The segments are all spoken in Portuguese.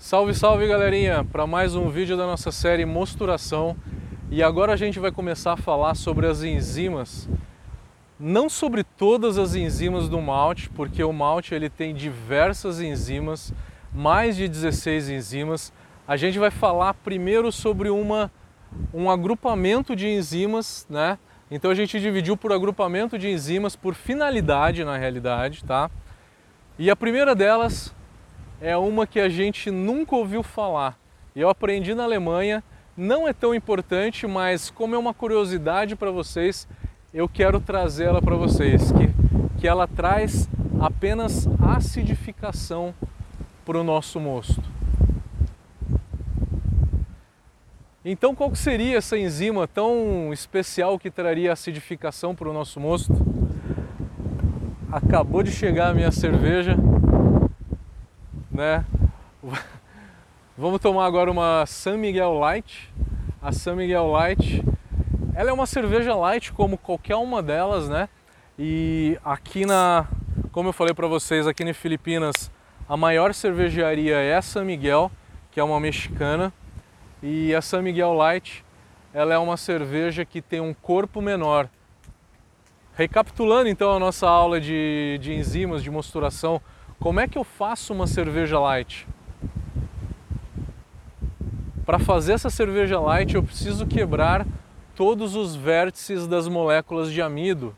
Salve, salve galerinha, para mais um vídeo da nossa série Mosturação. E agora a gente vai começar a falar sobre as enzimas. Não sobre todas as enzimas do malte, porque o malte ele tem diversas enzimas, mais de 16 enzimas. A gente vai falar primeiro sobre uma, um agrupamento de enzimas, né? Então a gente dividiu por agrupamento de enzimas por finalidade na realidade, tá? E a primeira delas é uma que a gente nunca ouviu falar. Eu aprendi na Alemanha, não é tão importante, mas como é uma curiosidade para vocês, eu quero trazê-la para vocês, que, que ela traz apenas acidificação para o nosso mosto. Então, qual seria essa enzima tão especial que traria acidificação para o nosso mosto? Acabou de chegar a minha cerveja, né? Vamos tomar agora uma San Miguel Light. A San Miguel Light, ela é uma cerveja light como qualquer uma delas, né? E aqui na, como eu falei para vocês, aqui em Filipinas, a maior cervejaria é a San Miguel, que é uma mexicana. E a San Miguel Light, ela é uma cerveja que tem um corpo menor. Recapitulando então a nossa aula de, de enzimas, de mosturação, como é que eu faço uma cerveja light? Para fazer essa cerveja light, eu preciso quebrar todos os vértices das moléculas de amido.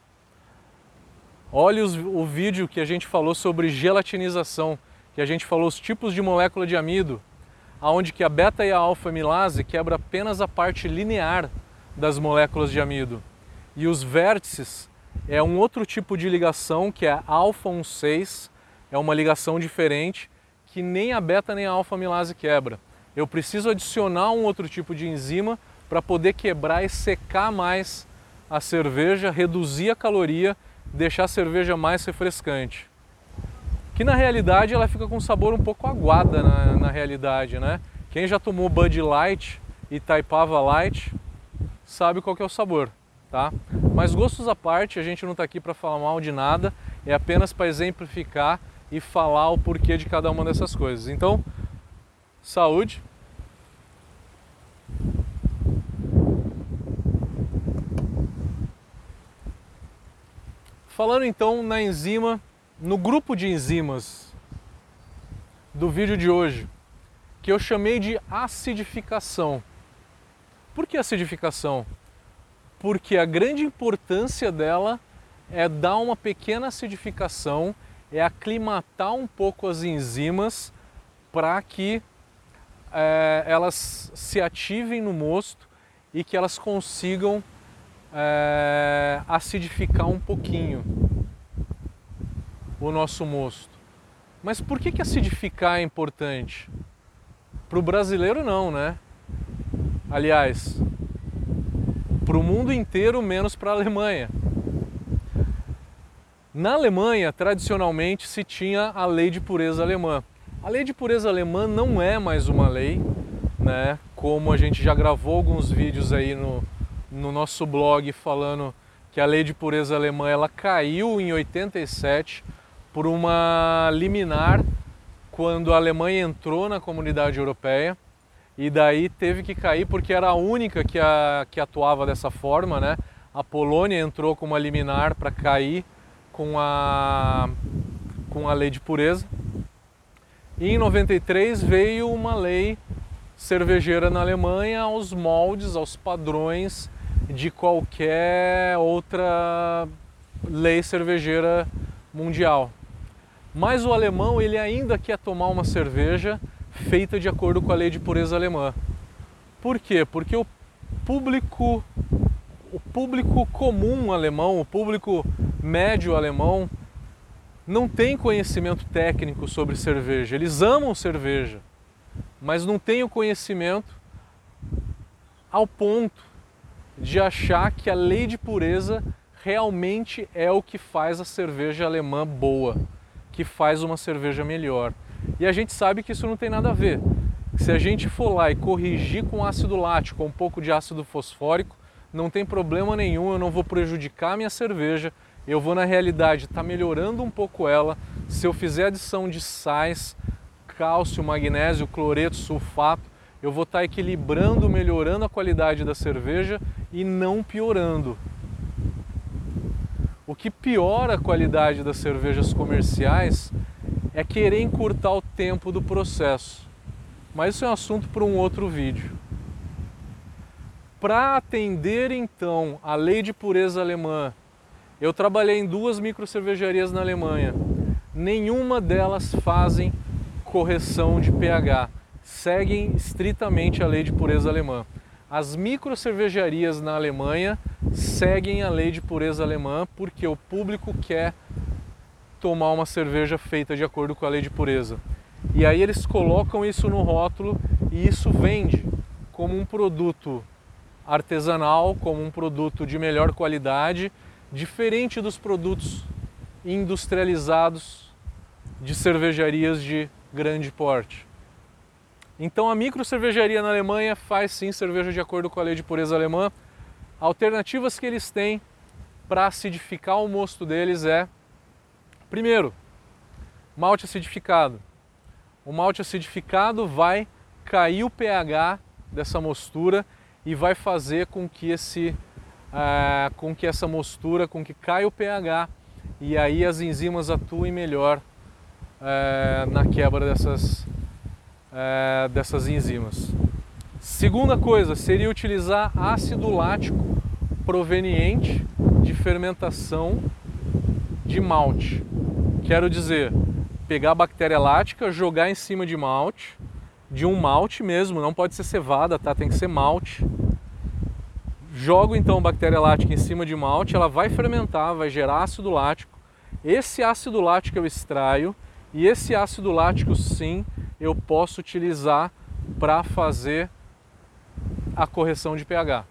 Olhe os, o vídeo que a gente falou sobre gelatinização, que a gente falou os tipos de molécula de amido, aonde que a beta e a alfa amilase quebra apenas a parte linear das moléculas de amido. E os vértices é um outro tipo de ligação que é alfa 16 é uma ligação diferente que nem a beta nem a alfa amilase quebra. Eu preciso adicionar um outro tipo de enzima para poder quebrar e secar mais a cerveja, reduzir a caloria, deixar a cerveja mais refrescante. Que na realidade ela fica com sabor um pouco aguada na, na realidade, né? Quem já tomou Bud Light e Taipava Light sabe qual é o sabor, tá? Mas gostos à parte, a gente não está aqui para falar mal de nada, é apenas para exemplificar e falar o porquê de cada uma dessas coisas. Então, saúde. Falando então na enzima, no grupo de enzimas do vídeo de hoje, que eu chamei de acidificação. Por que acidificação? Porque a grande importância dela é dar uma pequena acidificação é aclimatar um pouco as enzimas para que é, elas se ativem no mosto e que elas consigam é, acidificar um pouquinho o nosso mosto. Mas por que, que acidificar é importante? Para o brasileiro não, né? Aliás, para o mundo inteiro, menos para a Alemanha. Na Alemanha, tradicionalmente, se tinha a lei de pureza alemã. A lei de pureza alemã não é mais uma lei, né? Como a gente já gravou alguns vídeos aí no, no nosso blog falando que a lei de pureza alemã ela caiu em 87 por uma liminar quando a Alemanha entrou na comunidade europeia e daí teve que cair porque era a única que, a, que atuava dessa forma, né? A Polônia entrou com uma liminar para cair com a, com a lei de pureza. E em 93 veio uma lei cervejeira na Alemanha aos moldes, aos padrões de qualquer outra lei cervejeira mundial. Mas o alemão ele ainda quer tomar uma cerveja feita de acordo com a lei de pureza alemã. Por quê? Porque o público o público comum alemão, o público médio alemão não tem conhecimento técnico sobre cerveja. Eles amam cerveja, mas não têm o conhecimento ao ponto de achar que a lei de pureza realmente é o que faz a cerveja alemã boa, que faz uma cerveja melhor. E a gente sabe que isso não tem nada a ver. Se a gente for lá e corrigir com ácido lático, um pouco de ácido fosfórico, não tem problema nenhum, eu não vou prejudicar a minha cerveja, eu vou na realidade estar tá melhorando um pouco ela. Se eu fizer adição de sais, cálcio, magnésio, cloreto, sulfato. Eu vou estar equilibrando, melhorando a qualidade da cerveja e não piorando. O que piora a qualidade das cervejas comerciais é querer encurtar o tempo do processo. Mas isso é um assunto para um outro vídeo. Para atender então a lei de pureza alemã, eu trabalhei em duas micro cervejarias na Alemanha. Nenhuma delas fazem correção de pH, seguem estritamente a lei de pureza alemã. As micro cervejarias na Alemanha seguem a lei de pureza alemã porque o público quer tomar uma cerveja feita de acordo com a lei de pureza. E aí eles colocam isso no rótulo e isso vende como um produto artesanal, como um produto de melhor qualidade, diferente dos produtos industrializados de cervejarias de grande porte. Então a micro cervejaria na Alemanha faz sim cerveja de acordo com a lei de pureza alemã. Alternativas que eles têm para acidificar o mosto deles é primeiro, malte acidificado. O malte acidificado vai cair o pH dessa mostura e vai fazer com que esse uh, com que essa mostura, com que caia o pH e aí as enzimas atuem melhor uh, na quebra dessas, uh, dessas enzimas. Segunda coisa seria utilizar ácido lático proveniente de fermentação de malte. Quero dizer, pegar a bactéria lática, jogar em cima de malte de um malte mesmo, não pode ser cevada, tá? Tem que ser malte. Jogo então bactéria lática em cima de malte, ela vai fermentar, vai gerar ácido lático. Esse ácido lático eu extraio e esse ácido lático sim eu posso utilizar para fazer a correção de pH.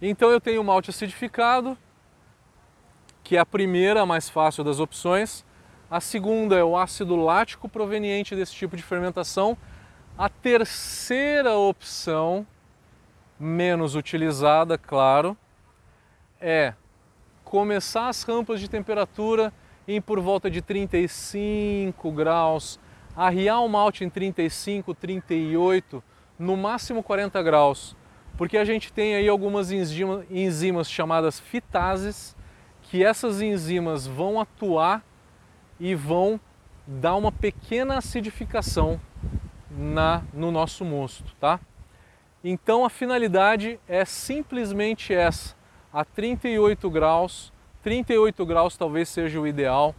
Então eu tenho o malte acidificado, que é a primeira, a mais fácil das opções. A segunda é o ácido lático proveniente desse tipo de fermentação. A terceira opção, menos utilizada, claro, é começar as rampas de temperatura em por volta de 35 graus, arriar o malte em 35, 38, no máximo 40 graus, porque a gente tem aí algumas enzimas chamadas fitases, que essas enzimas vão atuar e vão dar uma pequena acidificação na, no nosso mosto, tá? Então a finalidade é simplesmente essa, a 38 graus, 38 graus talvez seja o ideal,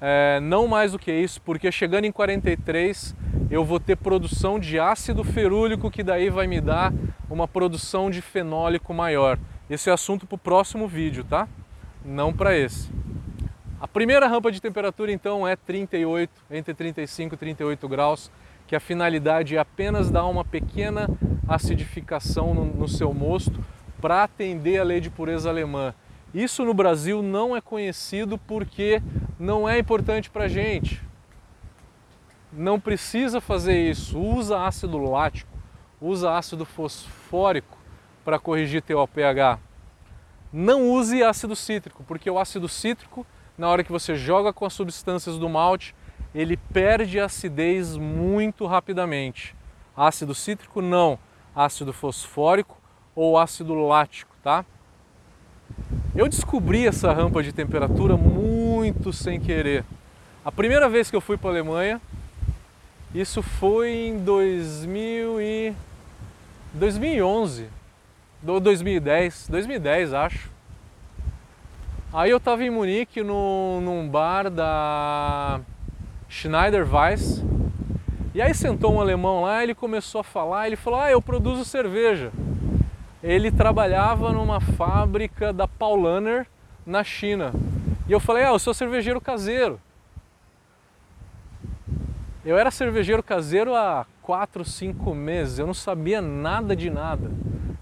é, não mais do que isso, porque chegando em 43 eu vou ter produção de ácido ferúlico que daí vai me dar uma produção de fenólico maior. Esse é assunto para o próximo vídeo, tá? Não para esse. A primeira rampa de temperatura então é 38, entre 35 e 38 graus, que a finalidade é apenas dar uma pequena acidificação no, no seu mosto para atender a lei de pureza alemã. Isso no Brasil não é conhecido porque não é importante para a gente. Não precisa fazer isso. Usa ácido lático, usa ácido fosfórico para corrigir teu pH. Não use ácido cítrico, porque o ácido cítrico na hora que você joga com as substâncias do malte, ele perde acidez muito rapidamente. Ácido cítrico não, ácido fosfórico ou ácido lático, tá? Eu descobri essa rampa de temperatura muito sem querer. A primeira vez que eu fui para a Alemanha, isso foi em 2000 e 2011, 2010, 2010 acho. Aí eu estava em Munique no, num bar da Schneider Weiss. E aí sentou um alemão lá, ele começou a falar, ele falou: "Ah, eu produzo cerveja". Ele trabalhava numa fábrica da Paulaner na China. E eu falei: "Ah, eu sou cervejeiro caseiro". Eu era cervejeiro caseiro há 4, 5 meses, eu não sabia nada de nada.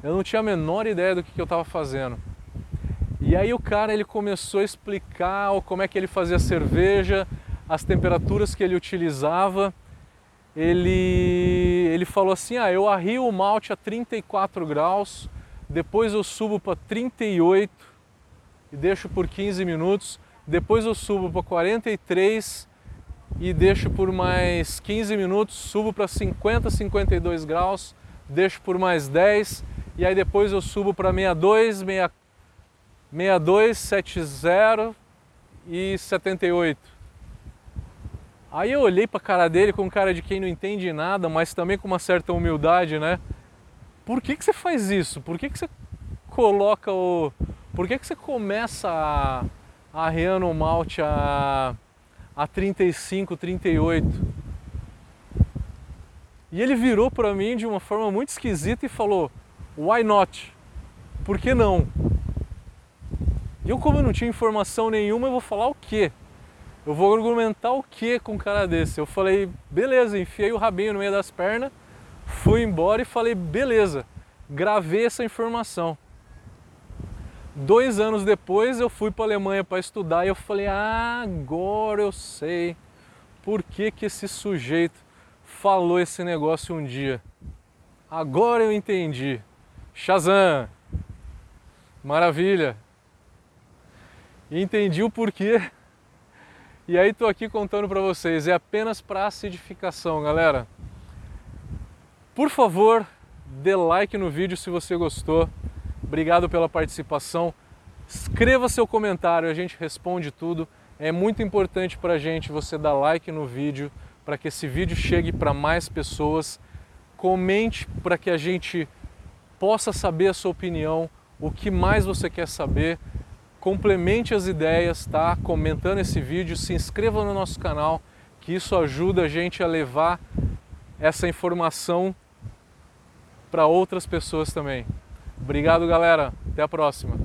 Eu não tinha a menor ideia do que eu estava fazendo. E aí o cara ele começou a explicar como é que ele fazia cerveja, as temperaturas que ele utilizava. Ele, ele falou assim: ah, eu arrio o malte a 34 graus, depois eu subo para 38 e deixo por 15 minutos, depois eu subo para 43 e deixo por mais 15 minutos, subo para 50, 52 graus, deixo por mais 10 e aí depois eu subo para 62, 62, 70 e 78. Aí eu olhei para a cara dele com cara de quem não entende nada, mas também com uma certa humildade, né? Por que, que você faz isso? Por que, que você coloca o. Por que, que você começa a, a arreando o malte a, a 35, 38? E ele virou para mim de uma forma muito esquisita e falou: Why not? Por que não? E eu, como eu não tinha informação nenhuma, eu vou falar o quê? Eu vou argumentar o quê com um cara desse? Eu falei, beleza, enfiei o rabinho no meio das pernas, fui embora e falei, beleza, gravei essa informação. Dois anos depois eu fui para a Alemanha para estudar e eu falei, ah, agora eu sei por que, que esse sujeito falou esse negócio um dia. Agora eu entendi. Shazam! Maravilha! entendi o porquê. E aí tô aqui contando para vocês, é apenas para acidificação, galera. Por favor, dê like no vídeo se você gostou. Obrigado pela participação. Escreva seu comentário, a gente responde tudo. É muito importante para a gente você dar like no vídeo para que esse vídeo chegue para mais pessoas. Comente para que a gente possa saber a sua opinião, o que mais você quer saber complemente as ideias, tá? Comentando esse vídeo, se inscreva no nosso canal, que isso ajuda a gente a levar essa informação para outras pessoas também. Obrigado, galera. Até a próxima.